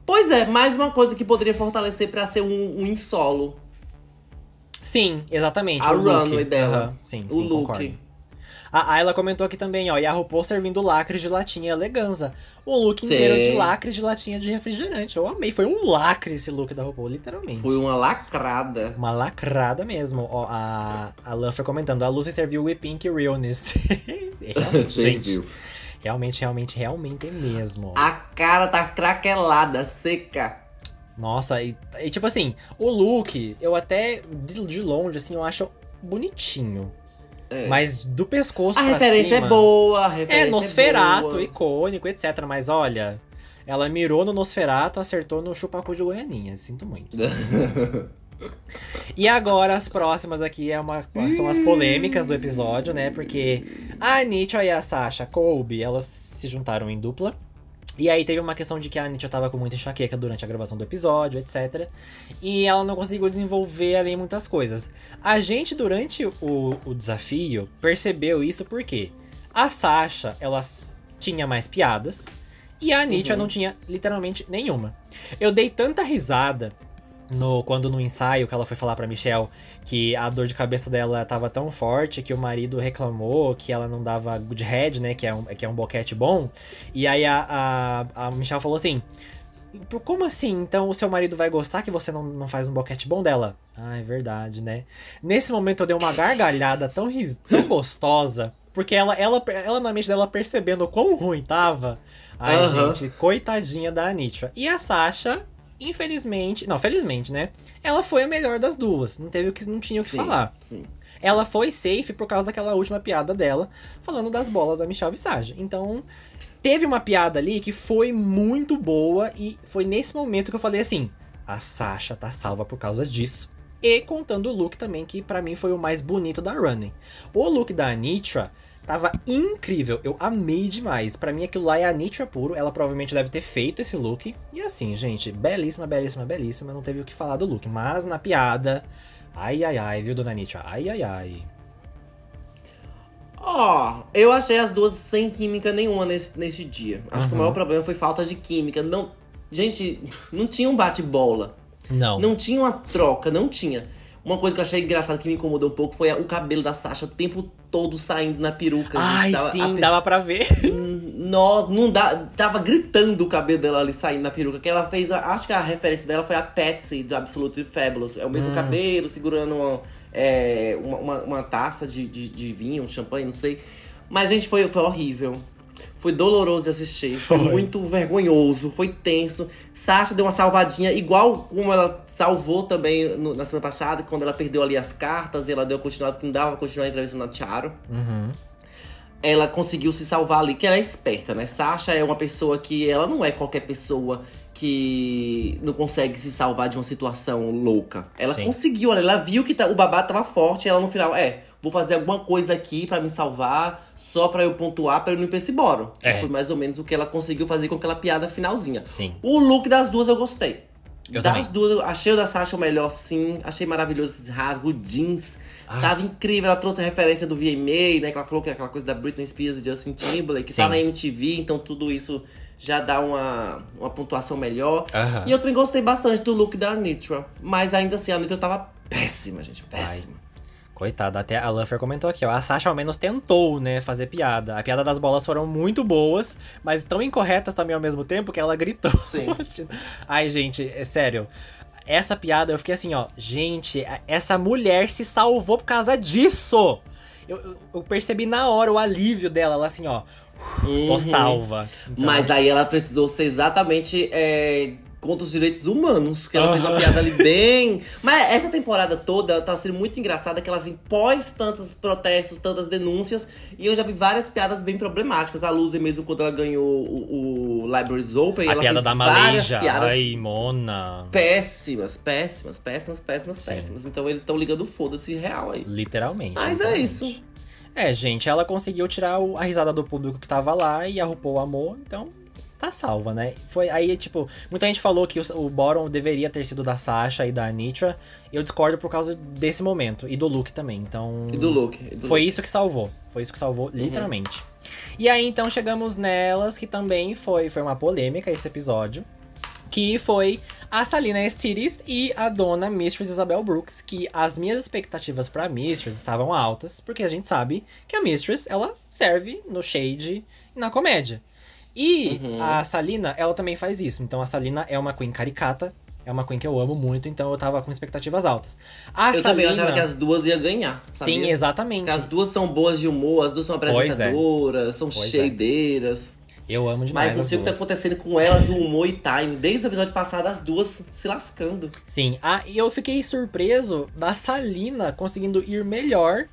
Pois é, mais uma coisa que poderia fortalecer pra ser um, um in solo. Sim, exatamente. A o look. runway dela. Aham, sim, O sim, look. concordo. A Ayla comentou aqui também, ó, e a RuPaul servindo lacre de latinha eleganza. Um look inteiro Sei. de lacre de latinha de refrigerante. Eu amei. Foi um lacre esse look da RuPaul, literalmente. Foi uma lacrada. Uma lacrada mesmo. Ó, a, a Lanfer comentando, a Lucy serviu o Pink Realness. Realmente, gente, Serviu. realmente, realmente, realmente mesmo. A cara tá craquelada, seca. Nossa, e, e tipo assim, o look, eu até, de, de longe, assim, eu acho bonitinho. É. Mas do pescoço a pra referência cima, é boa, a referência É, Nosferato, boa. icônico, etc. Mas olha, ela mirou no Nosferato, acertou no chupacu de Goianinha. Sinto muito. E agora as próximas aqui é uma, são as polêmicas do episódio, né? Porque a Anitta e a Sasha Colby, elas se juntaram em dupla. E aí teve uma questão de que a Anitta tava com muita enxaqueca durante a gravação do episódio, etc. E ela não conseguiu desenvolver ali muitas coisas. A gente, durante o, o desafio, percebeu isso porque a Sasha, ela tinha mais piadas. E a Anitta Uhum. não tinha literalmente nenhuma. Eu dei tanta risada no, quando no ensaio que ela foi falar pra Michelle que a dor de cabeça dela tava tão forte que o marido reclamou que ela não dava good head, né? Que é um, que é um boquete bom. E aí a, a, a Michelle falou assim. Como assim? Então o seu marido vai gostar que você não, não faz um boquete bom dela? Ah, é verdade, né? Nesse momento eu dei uma gargalhada tão, ris- tão gostosa, porque ela, ela, ela na mente dela percebendo o quão ruim tava. Ai, Aham. gente, coitadinha da Anitta. E a Sasha, infelizmente. Não, felizmente, né? Ela foi a melhor das duas. Não teve o que não tinha o que Sim, falar. sim. Ela foi safe por causa daquela última piada dela, falando das bolas da Michelle Visage. Então, teve uma piada ali que foi muito boa e foi nesse momento que eu falei assim: a Sasha tá salva por causa disso. E contando o look também, que pra mim foi o mais bonito da Running. O look da Anitra tava incrível, eu amei demais. Pra mim aquilo lá é a Anitra puro, ela provavelmente deve ter feito esse look. E assim, gente, belíssima, belíssima, belíssima, não teve o que falar do look. Mas na piada, ai ai ai, viu, dona Anitra? Ai ai ai. Ó, eu achei as duas sem química nenhuma nesse, nesse dia. Acho que o Uhum. maior problema foi falta de química. Não, gente, não tinha um bate-bola. Não. Não tinha uma troca, não tinha. Uma coisa que eu achei engraçada que me incomodou um pouco foi o cabelo da Sasha o tempo todo saindo na peruca. Ai, Tava- sim, dava pra ver. Nós, não dá. Tava gritando o cabelo dela ali saindo na peruca. Que ela fez. Acho que a referência dela foi a Patsy do Absolutely Fabulous. É o Hum. mesmo cabelo, segurando uma, é, uma, uma- uma taça de, de, de vinho, um champanhe, não sei. Mas, gente, foi, foi horrível. Foi doloroso de assistir. Foi, Foi. muito vergonhoso. Foi tenso. Sasha deu uma salvadinha, igual como ela salvou também no- na semana passada, quando ela perdeu ali as cartas e ela deu continuado, que não dava pra continuar entrevistando a Charo Uhum. ela conseguiu se salvar ali, que ela é esperta, né? Sasha é uma pessoa que ela não é qualquer pessoa que não consegue se salvar de uma situação louca. Ela Sim. conseguiu, ela viu que tá- o babado tava forte, e ela no final, é, vou fazer alguma coisa aqui pra me salvar, só pra eu pontuar, pra eu não ir pra esse boro. É. Foi mais ou menos o que ela conseguiu fazer com aquela piada finalzinha. Sim. O look das duas eu gostei. Eu das também. duas, achei o da Sasha o melhor, sim. Achei maravilhoso esse rasgo, jeans. Ah. Tava incrível. Ela trouxe a referência do VMA, né? Que ela falou que é aquela coisa da Britney Spears e Justin Timberlake. Que tá Sim. na MTV, então tudo isso já dá uma, uma pontuação melhor. Aham. E eu também gostei bastante do look da Nitra. Mas ainda assim, a Nitra tava péssima, gente. Péssima. Coitada, até a Luffer comentou aqui, ó. A Sasha ao menos tentou, né, fazer piada. A piada das bolas foram muito boas, mas tão incorretas também ao mesmo tempo que ela gritou. Sim. Ai, gente, é sério. Essa piada eu fiquei assim, ó. Gente, essa mulher se salvou por causa disso! Eu, eu- eu percebi na hora o alívio dela, ela assim, ó. Tô Uhum. salva. Então, Mas aí ela precisou ser exatamente é, contra os direitos humanos. Que ela fez uma piada ali bem. Mas essa temporada toda tá sendo muito engraçada que ela vem pós tantos protestos, tantas denúncias. E eu já vi várias piadas bem problemáticas. A Luzi mesmo, quando ela ganhou o, o Libraries Open, a ela piada fez da várias Malaysia. piadas Ai, Mona. péssimas, péssimas, péssimas, péssimas, Sim. péssimas. Então eles estão ligando foda-se real aí. Literalmente. Mas é literalmente. isso. É, gente, ela conseguiu tirar o- a risada do público que tava lá e a RuPaul amou, então tá salva, né? Foi aí, tipo, muita gente falou que o, o Boron deveria ter sido da Sasha e da Nitra. Eu discordo por causa desse momento. E do Luke também. Então. E do Luke. e do Foi Luke. isso que salvou. Foi isso que salvou, Uhum. literalmente. E aí, então, chegamos nelas, que também foi, foi uma polêmica esse episódio. Que foi a Salina Estiris e a dona Mistress Isabel Brooks. Que as minhas expectativas pra Mistress estavam altas, porque a gente sabe que a Mistress, ela serve no shade e na comédia. E Uhum. a Salina, ela também faz isso. Então a Salina é uma queen caricata, é uma queen que eu amo muito, então eu tava com expectativas altas. A Eu também achava que as duas iam ganhar. Sim, sabia? exatamente. Porque as duas são boas de humor, as duas são é. apresentadoras, são Pois é. cheideiras. Eu amo demais Mas não sei o que tá acontecendo com elas, o humor e time. Desde o episódio passado, as duas se lascando. Sim, ah, e eu fiquei surpreso da Salina conseguindo ir melhor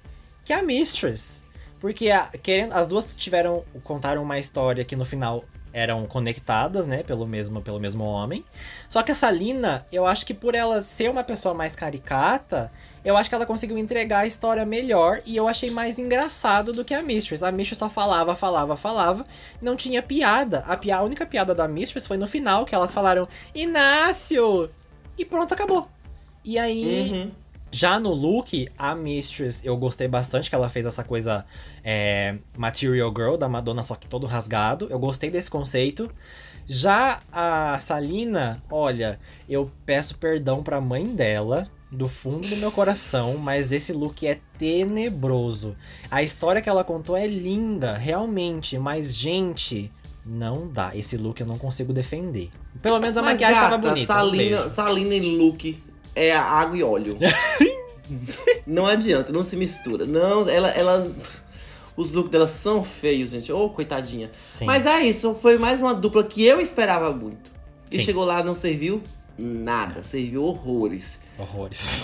que a Mistress. Porque a- querendo, as duas tiveram contaram uma história que no final eram conectadas, né, pelo mesmo pelo mesmo homem. Só que a Salina, eu acho que por ela ser uma pessoa mais caricata, eu acho que ela conseguiu entregar a história melhor e eu achei mais engraçado do que a Mistress. A Mistress só falava, falava, falava, não tinha piada. A, a única piada da Mistress foi no final que elas falaram Inácio e pronto, acabou. E aí, Uhum. Já no look, a Mistress, eu gostei bastante que ela fez essa coisa é, Material Girl da Madonna, só que todo rasgado. Eu gostei desse conceito. Já a Salina, olha, eu peço perdão pra mãe dela, do fundo do meu coração, mas esse look é tenebroso. A história que ela contou é linda, realmente, mas, gente, não dá. Esse look eu não consigo defender. Pelo menos a Mas, maquiagem gata, tava bonita. um Salina, beijo. Salina e Luke é água e óleo. não adianta, não se mistura. Não, ela, ela. Os looks dela são feios, gente. Ô, coitadinha. Sim. Mas é isso, foi mais uma dupla que eu esperava muito. E Sim. chegou lá, não serviu nada, serviu horrores. Horrores.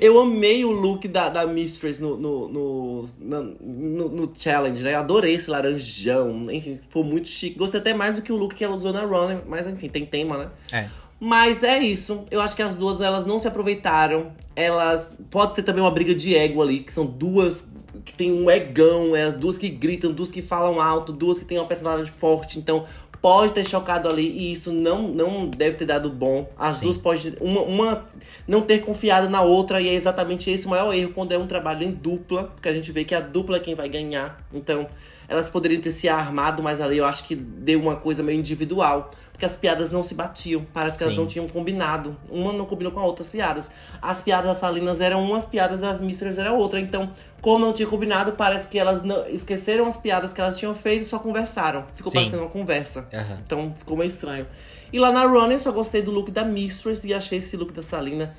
Eu amei o look da, da Mistress no, no, no, no, no challenge, né? Eu adorei esse laranjão. Enfim, foi muito chique. Gostei até mais do que o look que ela usou na Runner. Mas enfim, tem tema, né? É. Mas é isso. Eu acho que as duas elas não se aproveitaram. Elas. Pode ser também uma briga de ego ali, que são duas que tem um egão, é duas que gritam, duas que falam alto, duas que têm uma personalidade forte. Então pode ter chocado ali e isso não, não deve ter dado bom. As Sim. duas pode uma, uma não ter confiado na outra e é exatamente esse o maior erro quando é um trabalho em dupla, porque a gente vê que a dupla é quem vai ganhar. Então elas poderiam ter se armado mais ali. Eu acho que deu uma coisa meio individual. Porque as piadas não se batiam. Parece que elas Sim. não tinham combinado. Uma não combinou com a outra as piadas. As piadas das Salinas eram umas, as piadas das Misters eram outra. Então, como não tinha combinado, parece que elas não- esqueceram as piadas que elas tinham feito e só conversaram. Ficou Sim. parecendo uma conversa. Aham. Então ficou meio estranho. E lá na Running, só gostei do look da Mistress e achei esse look da Salina.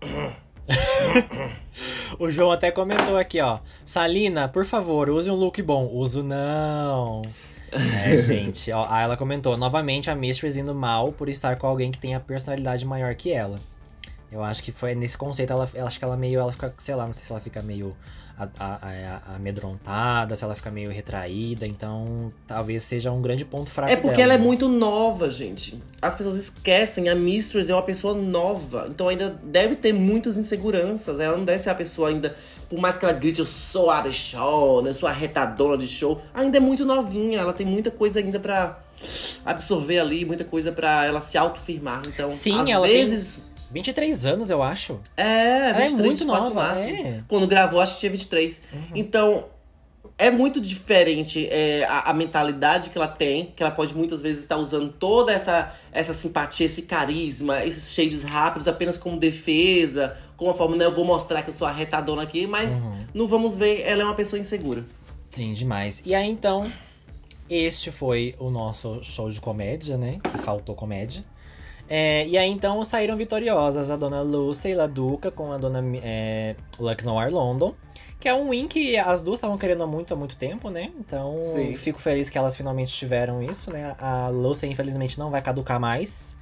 O João até comentou aqui, ó. Salina, por favor, use um look bom. Uso não. É, gente, ó, aí ela comentou, novamente a Mistress indo mal por estar com alguém que tem a personalidade maior que ela. Eu acho que foi nesse conceito, ela, eu acho que ela meio, ela fica, sei lá, não sei se ela fica meio a- a- a- amedrontada, se ela fica meio retraída, então talvez seja um grande ponto fraco É porque dela. ela é muito nova, gente. As pessoas esquecem, a Mistress é uma pessoa nova. Então ainda deve ter muitas inseguranças. Ela não deve ser a pessoa ainda. Por mais que ela grite, eu sou a bichona, eu sou a retadora de show. Ainda é muito novinha. Ela tem muita coisa ainda pra absorver ali, muita coisa pra ela se autofirmar. Então, Sim, às ela tem- vezes. 23 anos, eu acho. É, 23, Ela é muito 24 nova, é. Quando gravou, acho que tinha 23. Então, é muito diferente é, a, a mentalidade que ela tem, que ela pode muitas vezes estar usando toda essa, essa simpatia, esse carisma, esses shades rápidos apenas como defesa, como uma forma, né, eu vou mostrar que eu sou a retadona aqui, mas Uhum. não vamos ver, ela é uma pessoa insegura. Sim, demais. E aí, então, este foi o nosso show de comédia, né? Que faltou comédia. É, e aí, então, saíram vitoriosas a dona Lucy e Laduca com a dona é, Lux Noir London. Que é um win que as duas estavam querendo muito, há muito tempo, né? Então, Sim. fico feliz que elas finalmente tiveram isso, né? A Lucy, infelizmente, não vai caducar mais.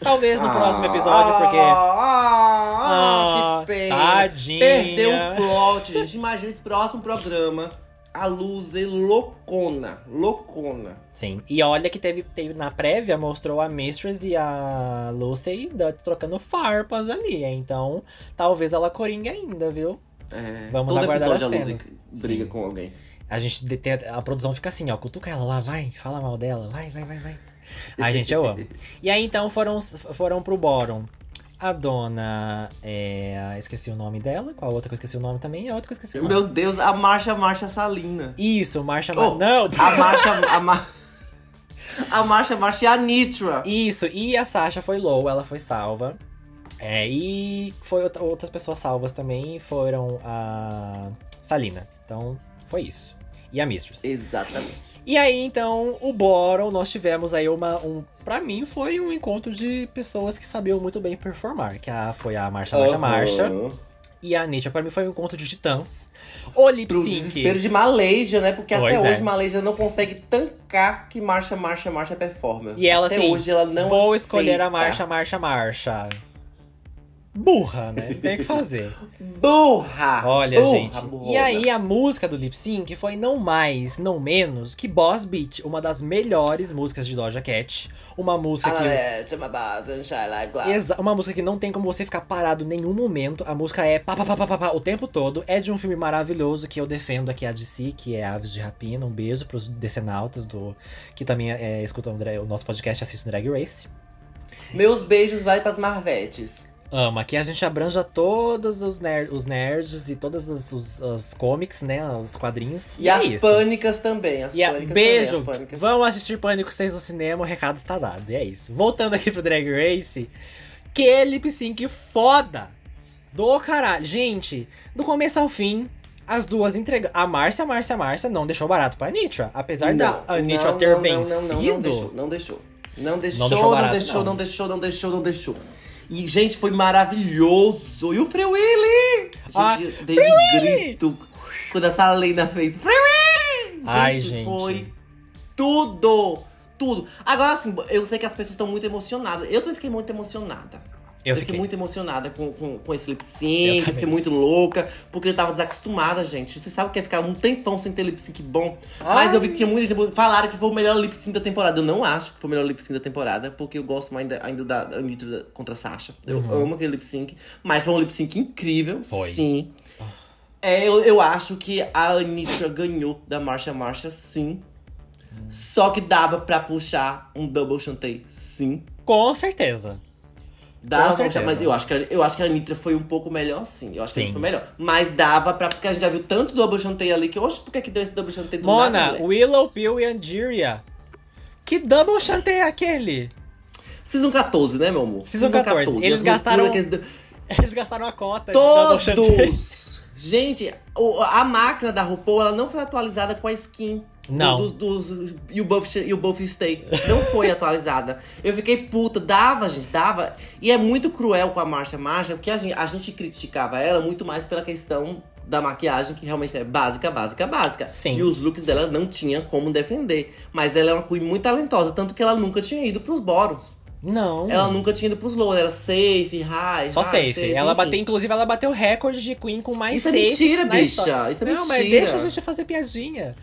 Talvez no próximo episódio, porque... Ah, Ah, que pena. tadinha. Perdeu o plot, gente. Imagina esse próximo programa. A luz é loucona. Loucona. Sim, e olha que teve, teve na prévia, mostrou a Mistress e a Lucy da- trocando farpas ali. Então, talvez ela coringue ainda, viu? É, Vamos todo aguardar episódio as a luz cenas. briga Sim. com alguém. A gente tem- a produção fica assim, ó, cutuca ela lá, vai, fala mal dela, vai, vai, vai, vai. Ai, gente, eu amo. E aí então foram, foram pro bórum. A dona. É, esqueci o nome dela. Qual a outra que eu esqueci o nome também? E a outra que eu esqueci o nome. Meu Deus, a marcha, marcha Salina. Isso, Marcha. Oh, Mar- Não! A marcha, a, ma... a marcha, marcha é a Nitra. Isso, e a Sasha foi low, ela foi salva. É, e foi outra- outras pessoas salvas também foram a Salina. Então, foi isso. E a Mistress. Exatamente. E aí, então, o Boron, nós tivemos aí uma. Um, pra mim, foi um encontro de pessoas que sabiam muito bem performar. Que a, foi a Marcha, Marcha, Marcha. Aham. E a Nietzsche, pra mim, foi um encontro de titãs. O lip Pro desespero de Malaysia, né? Porque Pois até é. hoje Malaysia não consegue tancar que marcha, marcha, marcha performa. E ela, até assim, hoje ela não Vou aceita. escolher a marcha, marcha, marcha. Burra, né? Tem o que fazer. Burra! Olha, burra, gente. burrona. E aí, a música do lip sync foi não mais, não menos que Boss Beat, uma das melhores músicas de Doja Cat. Uma música Ah, que. é, like glass. Exa- uma música que não tem como você ficar parado em nenhum momento. A música é pá, pá, pá, pá, pá, pá, o tempo todo. É de um filme maravilhoso que eu defendo aqui a DC, que é Aves de Rapina. Um beijo pros decenautas do que também é, escutam o nosso podcast e assistem Drag Race. Meus beijos vai pras Marvetes. Ama, aqui a gente abranja todos os, ner os nerds e todos os, os, os comics, né? Os quadrinhos. E, é as isso. pânicas também. As E a, pânicas beijo! também, as. Vamos assistir Pânico 6 no cinema, o recado está dado. E é isso. Voltando aqui pro Drag Race, que lip sync foda! Do caralho. Gente, do começo ao fim, as duas entregam. A Márcia, a Márcia, a Márcia não deixou barato pra Nitra. Apesar da a Nitra não, ter não, vencido. Não, não, não, não deixou, não deixou. Não deixou, deixou não deixou, não. não deixou, não deixou, não deixou. E, gente, foi maravilhoso. E o Free Willy? Ah, Gente, eu dei um grito quando essa Salina fez Free Willy! Gente, Ai, gente. foi tudo. Tudo. Agora, assim, eu sei que as pessoas estão muito emocionadas. Eu também fiquei muito emocionada. Eu fiquei fiquei. muito emocionada com, com, com esse lip Eu sync, também. fiquei muito louca, porque eu tava desacostumada, gente. Você sabe o que é ficar um tempão sem ter lip sync bom. Mas eu vi que tinha muita gente falaram que foi o melhor lip sync da temporada. Eu não acho que foi o melhor lip sync da temporada, porque eu gosto ainda, ainda da da Anitta contra a Sasha. Eu Uhum. amo aquele lip sync. Mas foi um lip sync incrível, Foi. sim. É, eu, eu acho que a Anitta ganhou da Marcha Marcha, sim. Só que dava pra puxar um double chantei, sim. Com certeza. Dava certeza. mas eu acho, que, a- eu acho que a Anitta foi um pouco melhor, sim. Eu acho que Sim. Anitta foi melhor. Mas dava pra. Porque a gente já viu tanto double chantei ali que, oxe, por que, que deu esse double chantei do nada, Mona, mulher? Willow, Pill e Andiria. Que double chantei é aquele? Season 14, né, meu amor? Season 14. Eles As gastaram- que eles- Eles gastaram a cota. Todos! Gente, a máquina da RuPaul, ela não foi atualizada com a skin. Não. do- Dos, dos, e o Buff, e o Buff Stay. Não foi atualizada. Eu fiquei puta. Dava, gente, dava. E é muito cruel com a Marcha Marcha, porque a gente, a gente criticava ela muito mais pela questão da maquiagem, que realmente é básica, básica, básica. Sim. E os looks dela não tinha como defender. Mas ela é uma queen muito talentosa, tanto que ela nunca tinha ido pros bóruns. Não. Ela nunca tinha ido pros low, era safe, high, Só high, safe. Ela enfim. bateu, inclusive, ela bateu o recorde de Queen com mais Isso é safe. mentira, na bicha. história. Isso é Não, mas mentira. deixa a gente fazer piadinha.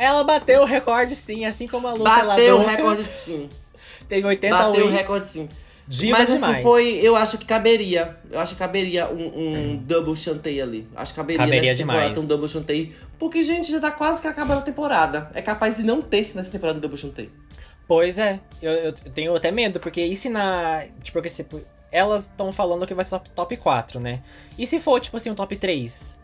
Ela bateu o recorde sim, assim como a Lúcia Bateu o recorde sim. Teve 80 Bateu o wins. recorde sim. Mas demais. assim, foi. Eu acho que caberia. Eu acho que caberia um, um double chantei ali. Acho que caberia, Caberia nessa temporada demais. um double chantei. Porque, gente, já tá quase que acabando a temporada. É capaz de não ter nessa temporada um double chantei. Pois é, eu, eu tenho até medo, porque e se na. Tipo, porque se, elas estão falando que vai ser top, top 4, né? E se for, tipo assim, um top 3?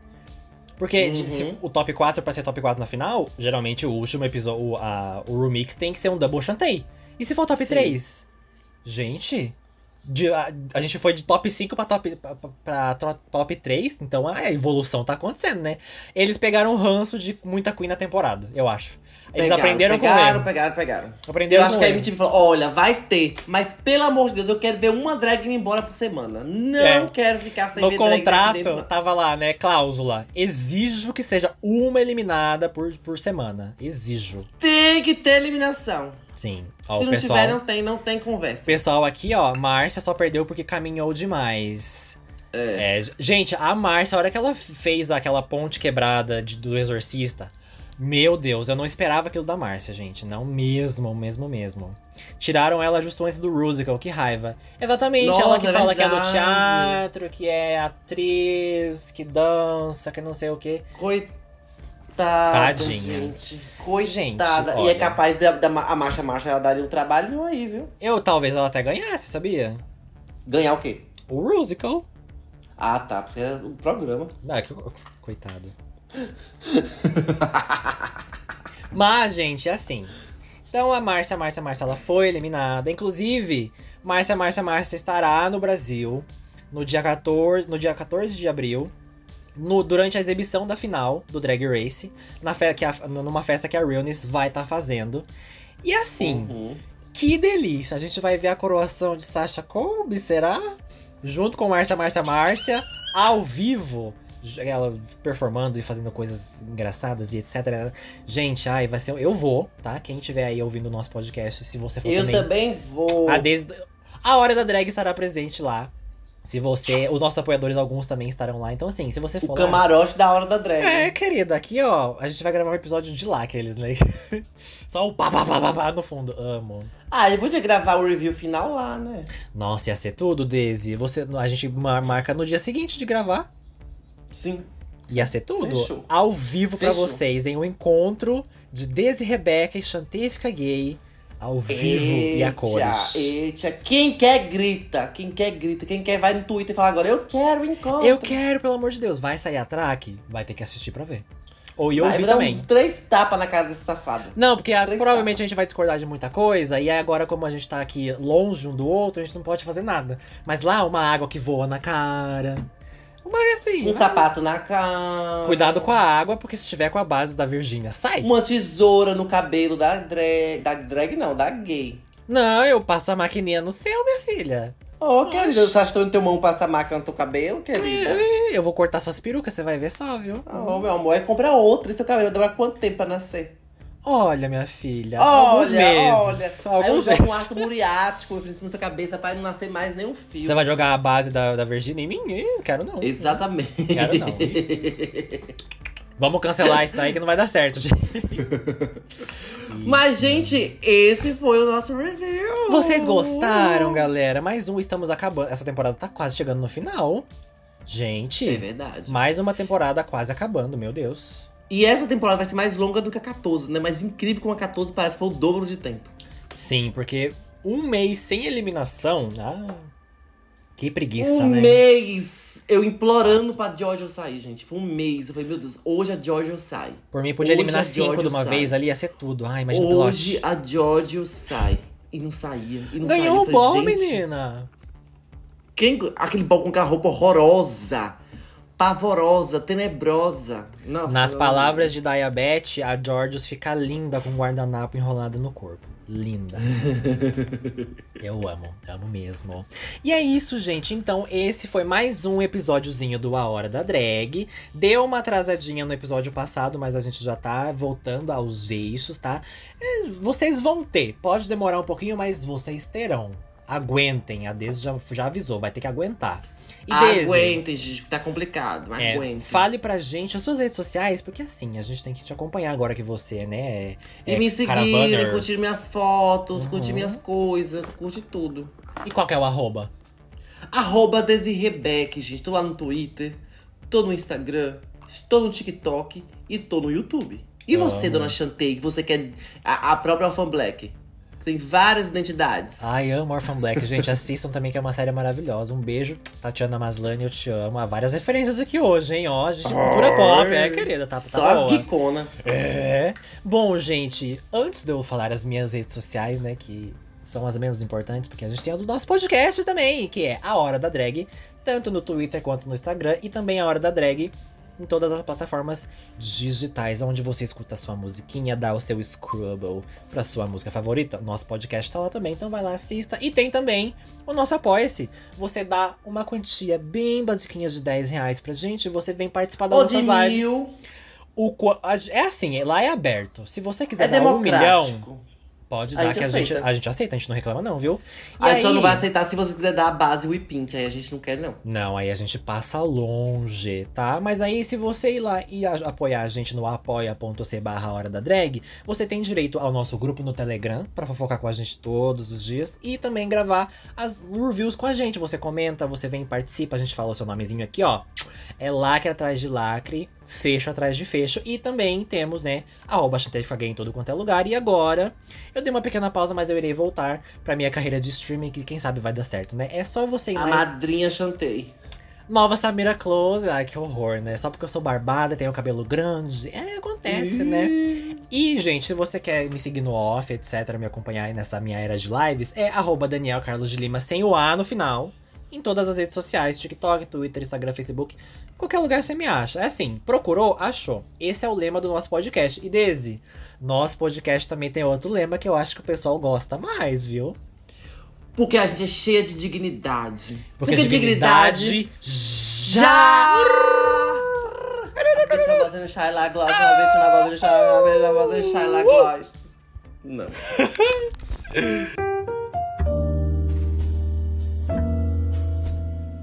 Porque Uhum. se o top 4 pra ser top 4 na final, geralmente o último episódio, o, a, o remix tem que ser um double chantei. E se for top Sim. 3? Gente, de- a, a gente foi de top 5 pra top, pra, pra top 3, então a evolução tá acontecendo, né? Eles pegaram o ranço de muita Queen na temporada, eu acho. Eles Pegaram, aprenderam com pegaram, erro. pegaram, pegaram. Aprenderam Eu acho com que a. MTV falou: olha, vai ter, mas pelo amor de Deus, eu quero ver uma drag indo embora por semana. Não É. quero ficar sem No ver drag contrato dentro. não. tava lá, né? Cláusula. Exijo que seja uma eliminada por, por semana. Exijo. Tem que ter eliminação. Sim. Ó, Se não pessoal, tiver, não tem, não tem conversa. pessoal aqui, ó. Márcia só perdeu porque caminhou demais. É, gente, a Márcia, a hora que ela fez aquela ponte quebrada de- do exorcista. Meu Deus, eu não esperava aquilo da Márcia, gente. Não mesmo, mesmo, mesmo. Tiraram ela justo antes do Rusical, que raiva. Exatamente, ela Nossa, que é fala que é do verdade. teatro, que é atriz, que dança, que não sei o quê. Coi- Coitada, Tadinha. gente. Gente, Coitada. e é capaz da, da a Marcha Marcha, ela daria um trabalho aí, viu? Eu talvez ela até ganhasse, sabia? Ganhar o quê? O Rusical. Ah, tá. Porque era o programa. Ah, que... Coitado. Mas, gente, é assim. Então a Márcia, Márcia, Márcia, ela foi eliminada. Inclusive, Márcia, Márcia, Márcia estará no Brasil no dia 14, no dia 14 de abril. No, durante a exibição da final do Drag Race, na fe que a- numa festa que a Realness vai estar fazendo. E assim, Uhum. que delícia! A gente vai ver a coroação de Sasha Colby, será? Junto com Márcia, Márcia, Márcia, ao vivo. Ela performando e fazendo coisas engraçadas e etc. Gente, ai, vai ser. Eu vou, tá? Quem estiver aí ouvindo o nosso podcast, se você for Eu também. também vou. A, des... a hora da drag estará presente lá. Se você. Os nossos apoiadores, alguns também estarão lá. Então, assim, se você O for lá. camarote da hora da drag. É, querida, aqui ó, a gente vai gravar um episódio de lá, aqueles, né? Só o pá, pá, pá, pá, pá no fundo. Amo. Ah, eu podia gravar o review final lá, né? Nossa, ia ser tudo, Daisy. Você, a gente mar- marca no dia seguinte de gravar. Sim. Ia ser tudo. Fechou. Ao vivo pra Fechou. vocês, em um encontro de Daisy Rebeca e Fica Gay. Ao vivo e a cores. Eita, quem quer grita, quem quer grita, quem quer vai no Twitter e fala agora, eu quero encontro. Eu quero, pelo amor de Deus. Vai sair a track? Vai ter que assistir pra ver. Ou e Vai também. uns três tapas na cara desse safado. Não, porque a- provavelmente a gente vai discordar de muita coisa, e agora, como a gente tá aqui longe um do outro, a gente não pode fazer nada. Mas lá, uma água que voa na cara. Uma assim. Um ah, sapato na cara. Cuidado com a água, porque se estiver com a base da Virgínia, sai. Uma tesoura no cabelo da drag. Da drag não, da gay. Não, eu passo a maquininha no seu, minha filha. Ô, Oxe. querida, você acha que eu não tenho mão passar máquina no teu cabelo, querida? Eu vou cortar suas perucas, você vai ver só, viu? Ô, meu amor, é comprar outra. E seu cabelo demora quanto tempo pra nascer? Olha, minha filha. alguns Olha, meses. olha. Aí eu Alguns jogo um meses. ácido muriático em sua cabeça pra não nascer mais nenhum fio. Você vai jogar a base da, da Virgínia em mim? Ih, quero não. Exatamente. Quero não. Vamos cancelar isso daí que não vai dar certo, gente. Mas, gente, esse foi o nosso review. Vocês gostaram, galera? Mais um, estamos acabando. Essa temporada tá quase chegando no final. Gente, É verdade. mais uma temporada quase acabando, meu Deus. E essa temporada vai ser mais longa do que a 14, né? Mas incrível como a 14 parece que foi o dobro de tempo. Sim, porque um mês sem eliminação. Ah, que preguiça, um né? mês eu implorando pra Giorgio sair, gente. Foi um mês. Eu falei, meu Deus, hoje a Giorgio sai. Por mim, podia Hoje eliminar a cinco Giorgio de uma sai. vez ali, ia ser tudo. Ai, imagina o hoje a Giorgio sai. E não saía. E não Ganhou o saía. Eu bom, menina. Quem, aquele bom com aquela roupa horrorosa. Pavorosa, tenebrosa. Nossa, Nas palavras de Diabete, a Georgios fica linda com guardanapo enrolado no corpo. Linda. Eu amo, amo mesmo. E é isso, gente. Então, esse foi mais um episódiozinho do A Hora da Drag. Deu uma atrasadinha no episódio passado, mas a gente já tá voltando aos eixos, tá? É, Vocês vão ter. Pode demorar um pouquinho, mas vocês terão. Aguentem. A Deise já, já avisou, vai ter que aguentar. E Daisy, Aguentem, gente, tá complicado. Mas é, aguentem. fale pra gente as suas redes sociais, porque assim, a gente tem que te acompanhar agora que você, né, é, E me seguir, curtir minhas fotos, Uhum. curtir minhas coisas, curte tudo. E qual é o arroba? Arroba Desirrebeck, gente. Tô lá no Twitter, tô no Instagram, estou no TikTok e tô no YouTube. E você, Amo. dona Chantei, que você quer a, a própria Orphan Black? Tem várias identidades. Ai, amo Orphan Black, gente, assistam também que é uma série maravilhosa. Um beijo, Tatiana Maslany, eu te amo. Há várias referências aqui hoje, hein, ó, gente, cultura pop, é, querida, tá, tá Só as boa. geekona. É. Bom, gente, antes de eu falar as minhas redes sociais, né, que são as menos importantes, porque a gente tem a do nosso podcast também, que é A Hora da Drag, tanto no Twitter quanto no Instagram, e também A Hora da Drag em todas as plataformas digitais, onde você escuta a sua musiquinha, dá o seu scrubble pra sua música favorita. Nosso podcast tá lá também, então vai lá, assista. E tem também o nosso Apoia-se. Você dá uma quantia bem basiquinha de 10 reais pra gente, você vem participar das Ou de nossas lives. mil. O, é assim, lá é aberto. Se você quiser É dar um milhão. Pode A dar que a gente, aceita. a gente aceita, a gente não reclama não, viu? E Aí só não vai aceitar se você quiser dar a base whipping, que aí a gente não quer, não. Não, aí a gente passa longe, tá? Mas aí se você ir lá e apoiar a gente no apoia.c barra hora da drag, você tem direito ao nosso grupo no Telegram, pra fofocar com a gente todos os dias, e também gravar as reviews com a gente. Você comenta, você vem e participa, a gente fala o seu nomezinho aqui, ó. É lacre atrás de lacre, fecho atrás de fecho. E também temos, né, arroba Chantefaguei em todo quanto é lugar. E agora, eu dei uma pequena pausa, mas eu irei voltar pra minha carreira de streaming, que quem sabe vai dar certo, né? É só você ir A lá madrinha chantei. Nova Samira Close, ai que horror, né? Só porque eu sou barbada, tenho cabelo grande. É, acontece, né? E, gente, se você quer me seguir no off, etc., me acompanhar nessa minha era de lives, é arroba Daniel Carlos de Lima sem o A no final. Em todas as redes sociais, TikTok, Twitter, Instagram, Facebook. Qualquer lugar você me acha. É assim, procurou, achou. Esse é o lema do nosso podcast. E Desi, nosso podcast também tem outro lema que eu acho que o pessoal gosta mais, viu? Porque a gente é cheia de dignidade. Porque dignidade já! Bitch, na voz do Shyla Gloss, uma bitch na voz Shyla, uma bitch na voz do Shyla Gloss. Não.